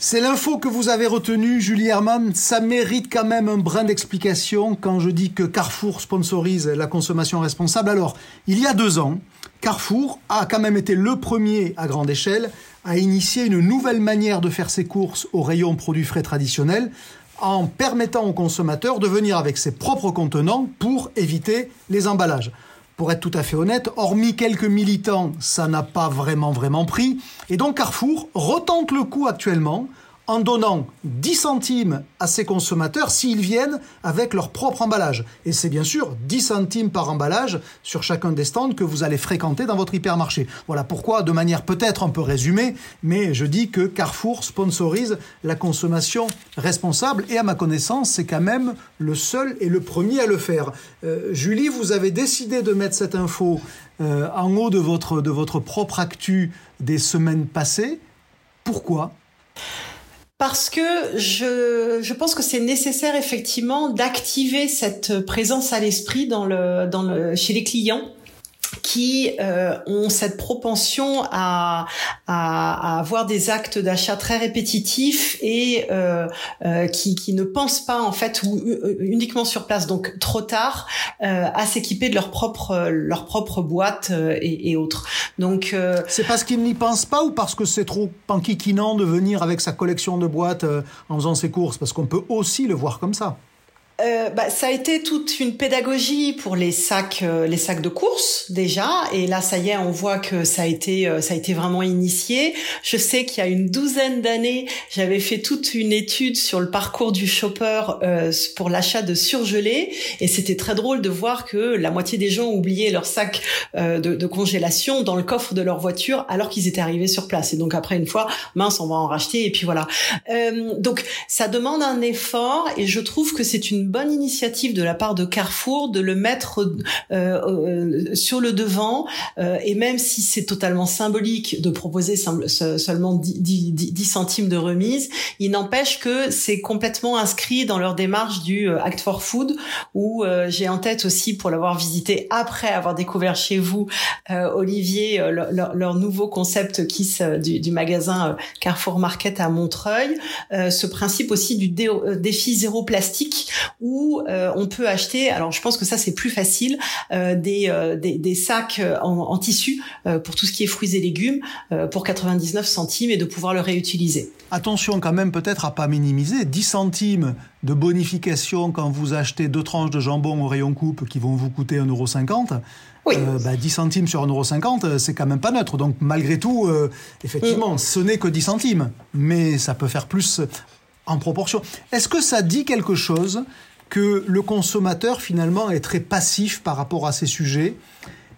C'est l'info que vous avez retenue, Julie Herman. Ça mérite quand même un brin d'explication quand je dis que Carrefour sponsorise la consommation responsable. Alors, il y a deux ans, Carrefour a quand même été le premier à grande échelle à initier une nouvelle manière de faire ses courses au rayon produits frais traditionnels en permettant aux consommateurs de venir avec ses propres contenants pour éviter les emballages pour être tout à fait honnête, hormis quelques militants, ça n'a pas vraiment vraiment pris. Et donc Carrefour retente le coup actuellement en donnant 10 centimes à ses consommateurs s'ils viennent avec leur propre emballage. Et c'est bien sûr 10 centimes par emballage sur chacun des stands que vous allez fréquenter dans votre hypermarché. Voilà pourquoi, de manière peut-être un peu résumée, mais je dis que Carrefour sponsorise la consommation responsable et à ma connaissance, c'est quand même le seul et le premier à le faire. Euh, Julie, vous avez décidé de mettre cette info euh, en haut de votre, de votre propre actu des semaines passées. Pourquoi? Parce que je, je pense que c'est nécessaire effectivement d'activer cette présence à l'esprit dans le, dans le, chez les clients qui euh, ont cette propension à, à, avoir des actes d'achat très répétitifs et euh, euh, qui, qui ne pensent pas en fait ou, uniquement sur place. Donc trop tard à s'équiper de leur propre leur propre boîte et, et autres. Donc c'est parce qu'ils n'y pensent pas ou parce que c'est trop panquiquinant de venir avec sa collection de boîtes en faisant ses courses? Parce qu'on peut aussi le voir comme ça euh, bah, ça a été toute une pédagogie pour les sacs, euh, les sacs de course déjà. Et là, ça y est, on voit que ça a été, euh, ça a été vraiment initié. Je sais qu'il y a une douzaine d'années, j'avais fait toute une étude sur le parcours du shopper pour l'achat de surgelés, et c'était très drôle de voir que la moitié des gens oubliaient leur sac de, de, congélation dans le coffre de leur voiture alors qu'ils étaient arrivés sur place. Et donc après une fois, mince, on va en racheter, et puis voilà. donc ça demande un effort, et je trouve que c'est une bonne initiative de la part de Carrefour de le mettre euh, euh, sur le devant euh, et même si c'est totalement symbolique de proposer seulement 10, centimes de remise, il n'empêche que c'est complètement inscrit dans leur démarche du Act for Food où j'ai en tête aussi pour l'avoir visité après avoir découvert chez vous Olivier leur, nouveau concept qui du, du magasin Carrefour Market à Montreuil, ce principe aussi du défi zéro plastique où euh, on peut acheter, alors je pense que ça c'est plus facile, euh, euh, des, des, sacs en, tissu pour tout ce qui est fruits et légumes pour 99 centimes et de pouvoir le réutiliser. Attention quand même peut-être à pas minimiser, 10 centimes de bonification quand vous achetez deux tranches de jambon au rayon coupe qui vont vous coûter 1,50€. Oui. 10 bah, centimes sur 1,50€, c'est quand même pas neutre. Donc malgré tout, effectivement, mm. ce n'est que 10 centimes, mais ça peut faire plus en proportion. Est-ce que ça dit quelque chose que le consommateur finalement est très passif par rapport à ces sujets.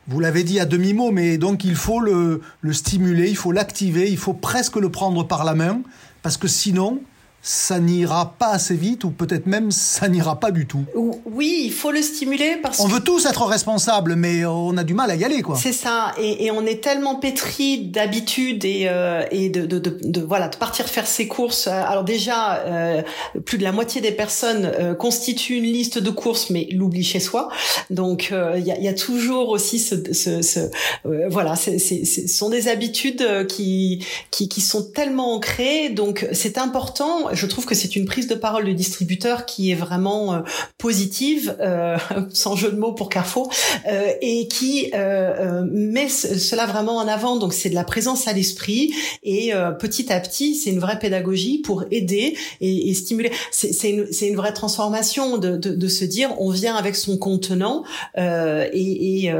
Vous l'avez dit à demi-mot, mais donc il faut le, stimuler, il faut l'activer, il faut presque le prendre par la main, parce que sinon, ça n'ira pas assez vite ou peut-être même ça n'ira pas du tout. Oui, il faut le stimuler parce on veut tous être responsables, mais on a du mal à y aller, quoi. C'est ça, et, et, on est tellement pétri d'habitude et, euh, et de, de, de, de, voilà de partir faire ses courses. Alors déjà, euh, plus de la moitié des personnes euh, constituent une liste de courses, mais l'oublient chez soi. Donc il y, a, y, a, toujours aussi ce, ce, ce voilà, ce sont des habitudes qui, qui qui sont tellement ancrées. Donc c'est important je trouve que c'est une prise de parole du distributeur qui est vraiment euh, positive, euh, *laughs* sans jeu de mots pour Carrefour, euh, et qui met cela vraiment en avant. Donc c'est de la présence à l'esprit et petit à petit, c'est une vraie pédagogie pour aider et, et stimuler. C'est une, une, vraie transformation de, de, de, se dire on vient avec son contenant et, et,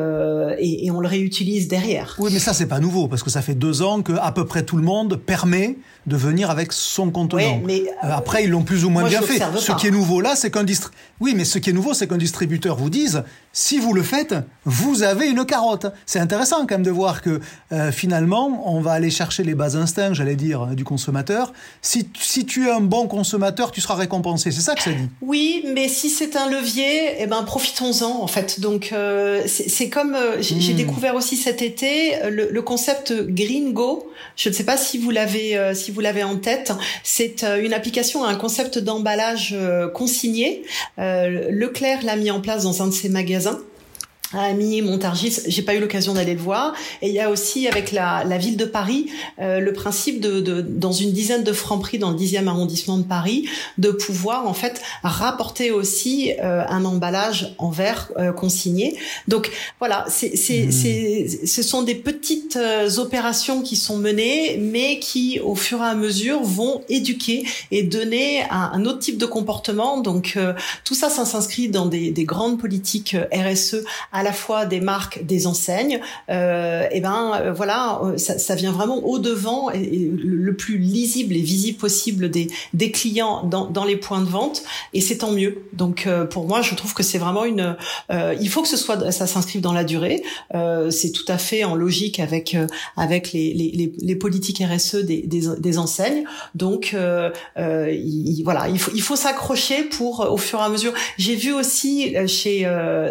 et, on le réutilise derrière. Oui, mais ça c'est pas nouveau parce que ça fait deux ans que à peu près tout le monde permet de venir avec son contenant. mais euh, Après, ils l'ont plus ou moins bien fait. Ce qui est nouveau là, c'est qu'un distri... oui, mais ce qui est nouveau, c'est qu'un distributeur vous dise si vous le faites, vous avez une carotte. C'est intéressant quand même de voir que euh, finalement, on va aller chercher les bas instincts, j'allais dire, du consommateur. Si, si tu es un bon consommateur, tu seras récompensé. C'est ça que ça dit. Oui, mais si c'est un levier, eh ben profitons-en en fait. Donc euh, c'est comme j'ai hmm. découvert aussi cet été le, le, concept Green Go. Je ne sais pas si vous l'avez si vous l'avez en tête. C'est une application à un concept d'emballage euh, consigné. Euh, Leclerc l'a mis en place dans un de ses magasins Yazın. À Amy, Montargis, j'ai pas eu l'occasion d'aller le voir. Et il y a aussi avec la, la ville de Paris euh, le principe de, de, dans une dizaine de francs prix dans le 10e arrondissement de Paris, de pouvoir en fait rapporter aussi euh, un emballage en verre euh, consigné. Donc voilà, c'est, c'est, mmh. c'est, ce sont des petites opérations qui sont menées, mais qui au fur et à mesure vont éduquer et donner un, un autre type de comportement. Donc tout ça, ça s'inscrit dans des, des grandes politiques RSE à la fois des marques, des enseignes, euh, et ben euh, voilà, euh, ça, ça, vient vraiment au devant et, le plus lisible et visible possible des, des clients dans, dans les points de vente, et c'est tant mieux. Donc euh, pour moi, je trouve que c'est vraiment une, il faut que ce soit, ça s'inscrive dans la durée. c'est tout à fait en logique avec avec les, les, les politiques RSE des, des, des enseignes. Donc il, voilà, il faut il faut s'accrocher pour au fur et à mesure. J'ai vu aussi chez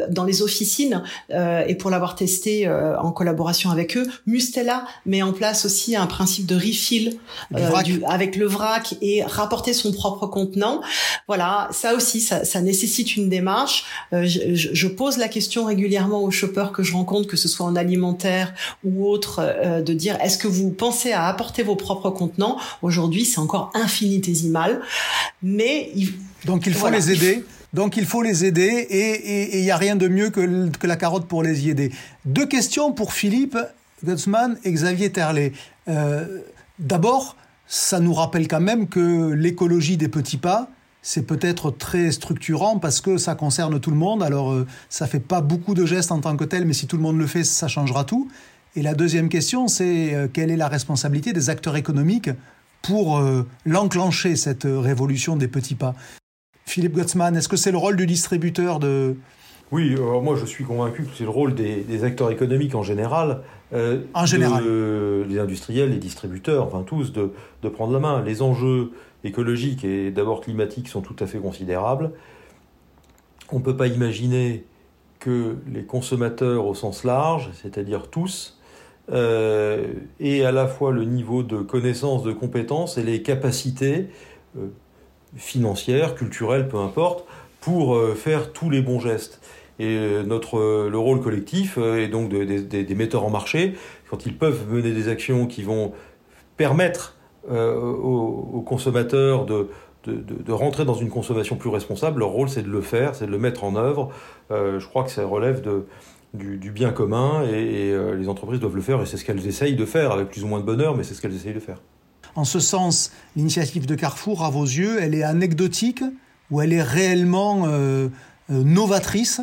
dans les officines euh, et pour l'avoir testé euh, en collaboration avec eux, Mustela met en place aussi un principe de refill euh, avec le vrac et rapporter son propre contenant. Voilà, ça aussi, ça, ça nécessite une démarche. Je, je, pose la question régulièrement aux shoppers que je rencontre, que ce soit en alimentaire ou autre, de dire est-ce que vous pensez à apporter vos propres contenants? Aujourd'hui, c'est encore infinitésimal, mais donc il faut les aider donc il faut les aider et il n'y a rien de mieux que, la carotte pour les y aider. Deux questions pour Philippe Gutzmann et Xavier Terlet. Euh, D'abord, ça nous rappelle quand même que l'écologie des petits pas, c'est peut-être très structurant parce que ça concerne tout le monde. Alors, euh, ça fait pas beaucoup de gestes en tant que tel, mais si tout le monde le fait, ça changera tout. Et la deuxième question, c'est euh, quelle est la responsabilité des acteurs économiques pour euh, l'enclencher, cette révolution des petits pas? Philippe Gutzmann, est-ce que c'est le rôle du distributeur de... Oui, moi je suis convaincu que c'est le rôle des, acteurs économiques en général. Euh, en général. les industriels, les distributeurs, enfin tous, de, de prendre la main. Les enjeux écologiques et d'abord climatiques sont tout à fait considérables. On ne peut pas imaginer que les consommateurs au sens large, c'est-à-dire tous, euh, aient à la fois le niveau de connaissance, de compétences et les capacités euh, financière, culturelle, peu importe, pour euh, faire tous les bons gestes. Et euh, notre, euh, le rôle collectif est donc des metteurs en marché, quand ils peuvent mener des actions qui vont permettre aux, consommateurs de, de, rentrer dans une consommation plus responsable, leur rôle c'est de le faire, c'est de le mettre en œuvre. je crois que ça relève de, du, bien commun et les entreprises doivent le faire et c'est ce qu'elles essayent de faire avec plus ou moins de bonheur, mais c'est ce qu'elles essayent de faire. En ce sens, l'initiative de Carrefour, à vos yeux, elle est anecdotique ou elle est réellement euh, euh, novatrice?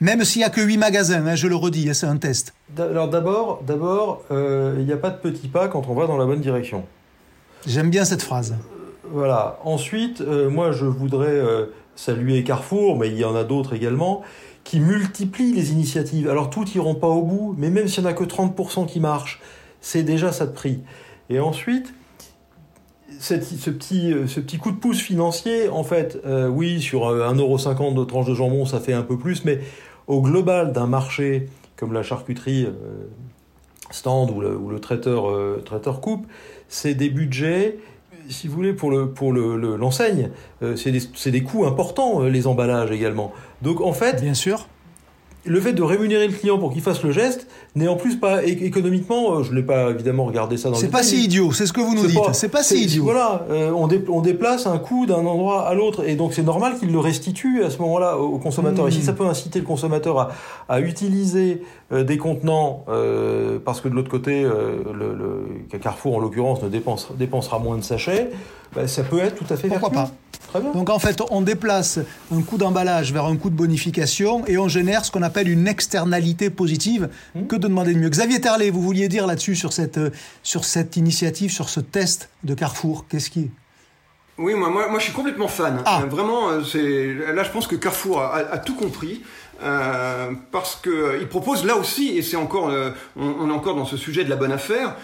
Même s'il n'y a que 8 magasins, hein, je le redis, hein, c'est un test. Alors d'abord, d'abord, euh, il n'y a pas de petits pas quand on va dans la bonne direction. J'aime bien cette phrase. voilà. Ensuite, moi, je voudrais saluer Carrefour, mais il y en a d'autres également, qui multiplient les initiatives. Alors, toutes n'iront pas au bout, mais même s'il n'y en a que 30% qui marchent, c'est déjà ça de prix. Et ensuite, ce, petit, ce petit coup de pouce financier, en fait, euh, oui, sur 1,50€ de tranche de jambon, ça fait un peu plus, mais au global d'un marché comme la charcuterie stand ou le, le traiteur, traiteur coupe, c'est des budgets si vous voulez, pour le pour l'enseigne, le, c'est des, des coûts importants, les emballages également. Donc en fait, bien sûr, le fait de rémunérer le client pour qu'il fasse le geste n'est en plus pas économiquement, euh, je ne l'ai pas évidemment regardé ça dans C'est pas si idiot, c'est ce que vous nous dites. C'est pas si idiot. Voilà, euh, on, on, déplace un coût d'un endroit à l'autre et donc c'est normal qu'il le restitue à ce moment-là au consommateur. Et si mmh. ça peut inciter le consommateur à, à utiliser euh, des contenants, parce que de l'autre côté, le, le, Carrefour en l'occurrence ne dépense, dépensera moins de sachets, bah, ça peut être tout à fait Pourquoi pas? Donc en fait, on déplace un coût d'emballage vers un coût de bonification et on génère ce qu'on appelle une externalité positive. Hmm. Que de demander de mieux Xavier Terlet, vous vouliez dire là-dessus sur cette, euh, sur cette initiative, sur ce test de Carrefour Qu'est-ce qui oui, moi, moi, moi, je suis complètement fan. Ah. Euh, vraiment, euh, c'est là, je pense que Carrefour a tout compris. Euh, parce que euh, il propose là aussi, et c'est encore, euh, on, est encore dans ce sujet de la bonne affaire,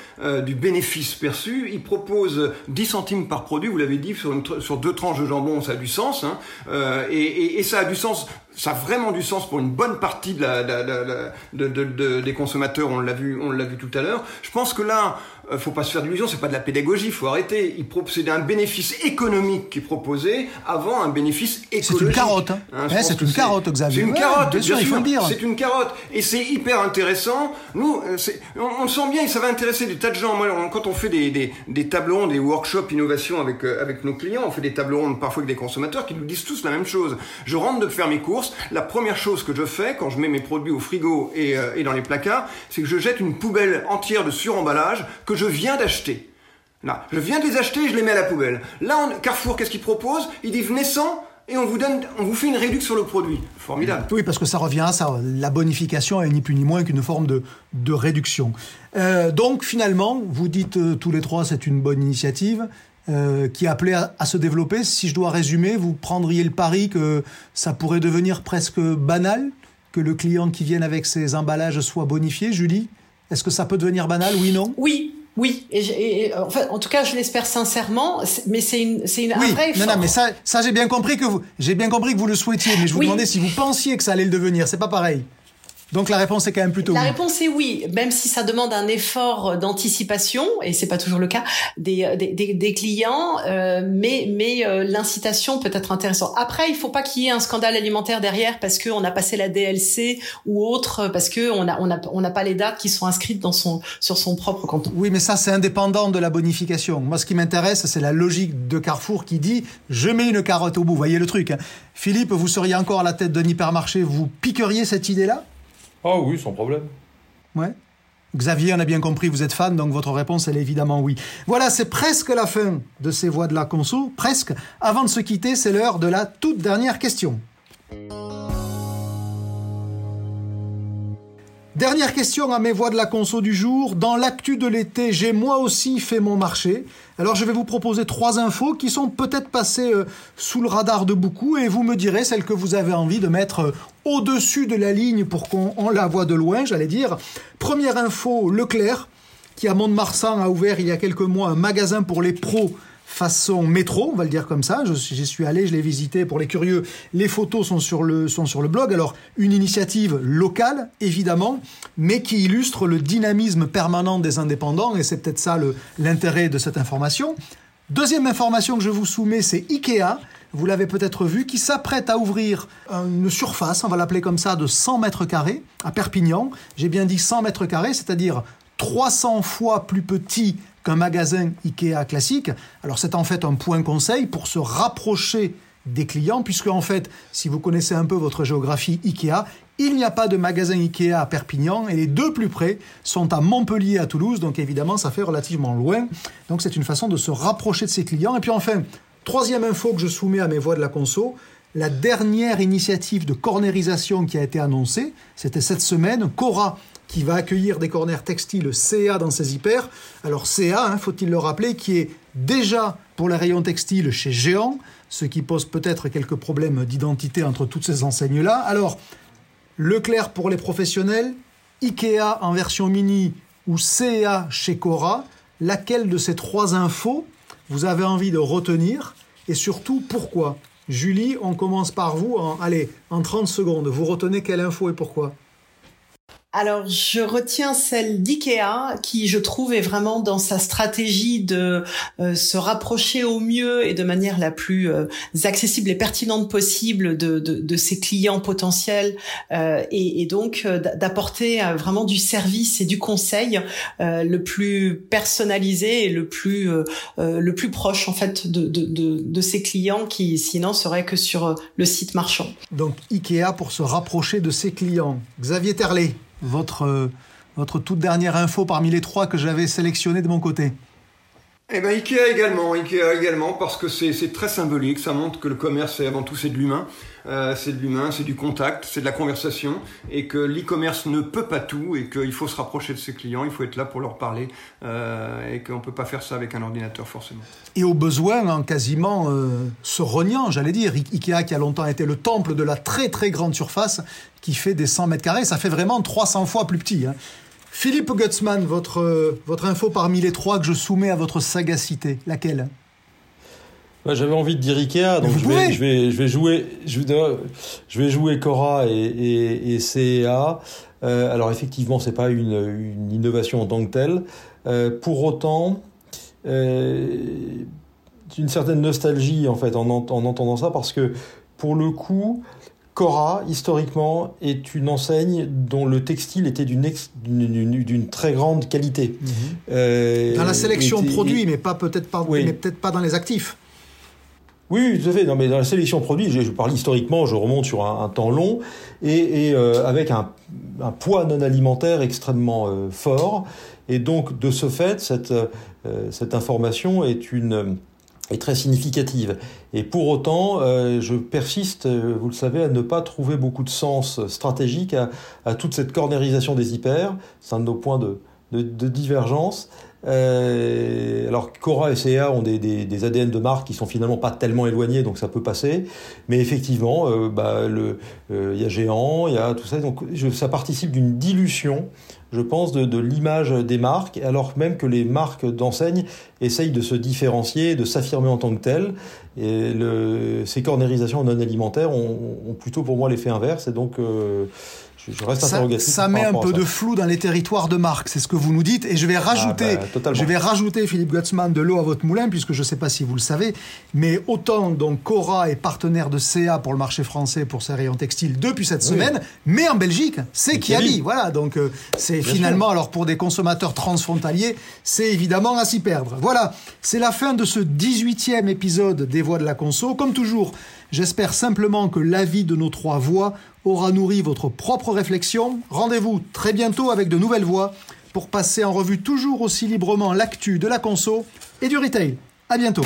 du bénéfice perçu. Il propose 10 centimes par produit. Vous l'avez dit sur, deux tranches de jambon, ça a du sens, hein, et, ça a du sens. Ça a vraiment du sens pour une bonne partie de la, de, de, des consommateurs. On l'a vu, on l'a vu tout à l'heure. Je pense que là, euh, faut pas se faire d'illusions, c'est pas de la pédagogie, faut arrêter. Il c'est un bénéfice économique qui est proposé avant un bénéfice écologique. C'est une carotte. Hein. hein c'est une carotte, Xavier. C'est une carotte, bien, sûr, il faut le dire. C'est une carotte. Et c'est hyper intéressant. Nous, euh, on, on, le sent bien et ça va intéresser des tas de gens. Moi, quand on fait des, des, des tables rondes, des workshops innovation avec, euh, avec nos clients, on fait des tables rondes parfois avec des consommateurs qui nous disent tous la même chose. Je rentre de faire mes La première chose que je fais quand je mets mes produits au frigo et, et dans les placards, c'est que je jette une poubelle entière de suremballage que je viens d'acheter. Là, je viens de les acheter, je les mets à la poubelle. Là, Carrefour, qu'est-ce qu'il propose? Il dit venez sans et on vous donne, on vous fait une réduction sur le produit. Formidable. Oui, parce que ça revient à ça. La bonification est ni plus ni moins qu'une forme de, de réduction. Euh, donc finalement, vous dites euh, tous les trois, c'est une bonne initiative. Euh, qui est appelée à, à, se développer. Si je dois résumer, vous prendriez le pari que ça pourrait devenir presque banal, que le client qui vient avec ses emballages soit bonifié, Julie est-ce que ça peut devenir banal? Oui, non? Oui, oui, et, en, tout cas, je l'espère sincèrement, mais c'est une, c'est une oui, non, non, mais ça, ça j'ai bien compris que vous, j'ai bien compris que vous le souhaitiez, mais je vous demandais si vous pensiez que ça allait le devenir. C'est pas pareil. Donc la réponse est quand même plutôt la oui. La réponse est oui, même si ça demande un effort d'anticipation et c'est pas toujours le cas des des, des, clients, euh, mais mais euh, l'incitation peut être intéressante. Après, il faut pas qu'il y ait un scandale alimentaire derrière parce que on a passé la DLC ou autre parce que on a on a on n'a pas les dates qui sont inscrites dans son sur son propre compte. Oui, mais ça c'est indépendant de la bonification. Moi, ce qui m'intéresse, c'est la logique de Carrefour qui dit je mets une carotte au bout. Voyez le truc. Hein. Philippe, vous seriez encore à la tête d'un hypermarché, vous piqueriez cette idée-là? Ah oui, sans problème. Ouais. Xavier, on a bien compris, vous êtes fan, donc votre réponse, elle est évidemment oui. Voilà, c'est presque la fin de ces voix de la conso, presque. Avant de se quitter, c'est l'heure de la toute dernière question. Dernière question à mes voix de la conso du jour. Dans l'actu de l'été, j'ai moi aussi fait mon marché. Alors je vais vous proposer trois infos qui sont peut-être passées euh, sous le radar de beaucoup et vous me direz celle que vous avez envie de mettre euh, au-dessus de la ligne pour qu'on la voit de loin, j'allais dire. Première info, Leclerc, qui à Mont-de-Marsan a ouvert il y a quelques mois un magasin pour les pros façon métro, on va le dire comme ça. J'y suis allé, je l'ai visité. Pour les curieux, les photos sont sur, le, sont sur le blog. Alors, une initiative locale, évidemment, mais qui illustre le dynamisme permanent des indépendants, et c'est peut-être ça l'intérêt de cette information. Deuxième information que je vous soumets, c'est Ikea. Vous l'avez peut-être vu, qui s'apprête à ouvrir une surface, on va l'appeler comme ça, de 100 mètres carrés à Perpignan. J'ai bien dit 100 mètres carrés, c'est-à-dire 300 fois plus petit qu'un magasin Ikea classique. Alors c'est en fait un point conseil pour se rapprocher des clients, puisque en fait, si vous connaissez un peu votre géographie Ikea, il n'y a pas de magasin Ikea à Perpignan et les deux plus près sont à Montpellier à Toulouse, donc évidemment ça fait relativement loin. Donc c'est une façon de se rapprocher de ses clients. Et puis enfin, troisième info que je soumets à mes voix de la conso, la dernière initiative de cornérisation qui a été annoncée, c'était cette semaine, Cora qui va accueillir des corners textiles CA dans ses hyper. Alors CA, hein, faut-il le rappeler, qui est déjà pour les rayons textiles chez Géant, ce qui pose peut-être quelques problèmes d'identité entre toutes ces enseignes-là. Alors, Leclerc pour les professionnels, Ikea en version mini ou CA chez Cora, laquelle de ces trois infos vous avez envie de retenir et surtout pourquoi? Julie, on commence par vous. Allez, en 30 secondes, vous retenez quelle info et pourquoi? Alors, je retiens celle d'IKEA qui, je trouve, est vraiment dans sa stratégie de euh, se rapprocher au mieux et de manière la plus euh, accessible et pertinente possible de, de, ses clients potentiels euh, et, et, donc d'apporter vraiment du service et du conseil le plus personnalisé et le plus le plus proche en fait de, de, de, ses clients qui sinon seraient que sur le site marchand. Donc IKEA pour se rapprocher de ses clients. Xavier Terlet votre, votre toute dernière info parmi les trois que j'avais sélectionnées de mon côté eh ben Ikea également, Ikea également, parce que c'est très symbolique, ça montre que le commerce, c'est avant tout c'est de l'humain, euh, c'est de l'humain, c'est du contact, c'est de la conversation, et que l'e-commerce ne peut pas tout, et qu'il faut se rapprocher de ses clients, il faut être là pour leur parler, euh, et qu'on ne peut pas faire ça avec un ordinateur forcément. Et au besoin, en quasiment euh, se reniant, j'allais dire, Ikea qui a longtemps été le temple de la très très grande surface, qui fait des 100 mètres carrés, ça fait vraiment 300 fois plus petit. Hein. Philippe Gutzmann, votre, votre info parmi les trois que je soumets à votre sagacité, laquelle? J'avais envie de dire Ikea, donc je vais, je vais, je vais, jouer, je vais, je vais jouer Cora et, et, et CEA. Euh, alors effectivement, c'est pas une, une, innovation en tant que telle. Euh, pour autant, euh, une certaine nostalgie en fait en, en, entendant ça, parce que pour le coup, Cora, historiquement, est une enseigne dont le textile était d'une très grande qualité. Mhm. Euh, dans la sélection de produits, mais pas peut-être pas, mais peut-être pas dans les actifs. Oui, tout à fait. Non, mais dans la sélection de produits, je, parle historiquement, je remonte sur un, temps long et, euh, avec un, poids non alimentaire extrêmement euh, fort. Et donc, de ce fait, cette, cette information est une est très significative. Et pour autant, euh, je persiste, euh, vous le savez, à ne pas trouver beaucoup de sens stratégique à, toute cette cornérisation des hyper. C'est un de nos points de, de, divergence. Euh, alors Cora et CA ont des, des, ADN de marque qui sont finalement pas tellement éloignés, donc ça peut passer. Mais effectivement, bah, le, il y a Géant, il y a tout ça, donc ça participe d'une dilution je pense, de, l'image des marques, alors même que les marques d'enseigne essayent de se différencier, de s'affirmer en tant que telles. Et le, ces cornérisations non alimentaires ont, ont, plutôt pour moi l'effet inverse. Et donc, je, reste ça, Ça met un peu de flou dans les territoires de marque, c'est ce que vous nous dites. Et je vais rajouter, ah bah, je vais rajouter Philippe Gutzmann de l'eau à votre moulin, puisque je ne sais pas si vous le savez, mais autant donc Cora est partenaire de CA pour le marché français pour ses rayons textiles depuis cette semaine, mais en Belgique, c'est Kiali. Voilà, donc euh, c'est finalement, alors pour des consommateurs transfrontaliers, c'est évidemment à s'y perdre. Voilà, c'est la fin de ce 18e épisode des Voix de la Conso. Comme toujours, j'espère simplement que l'avis de nos trois voix aura nourri votre propre réflexion. Rendez-vous très bientôt avec de nouvelles voix pour passer en revue toujours aussi librement l'actu de la conso et du retail. À bientôt.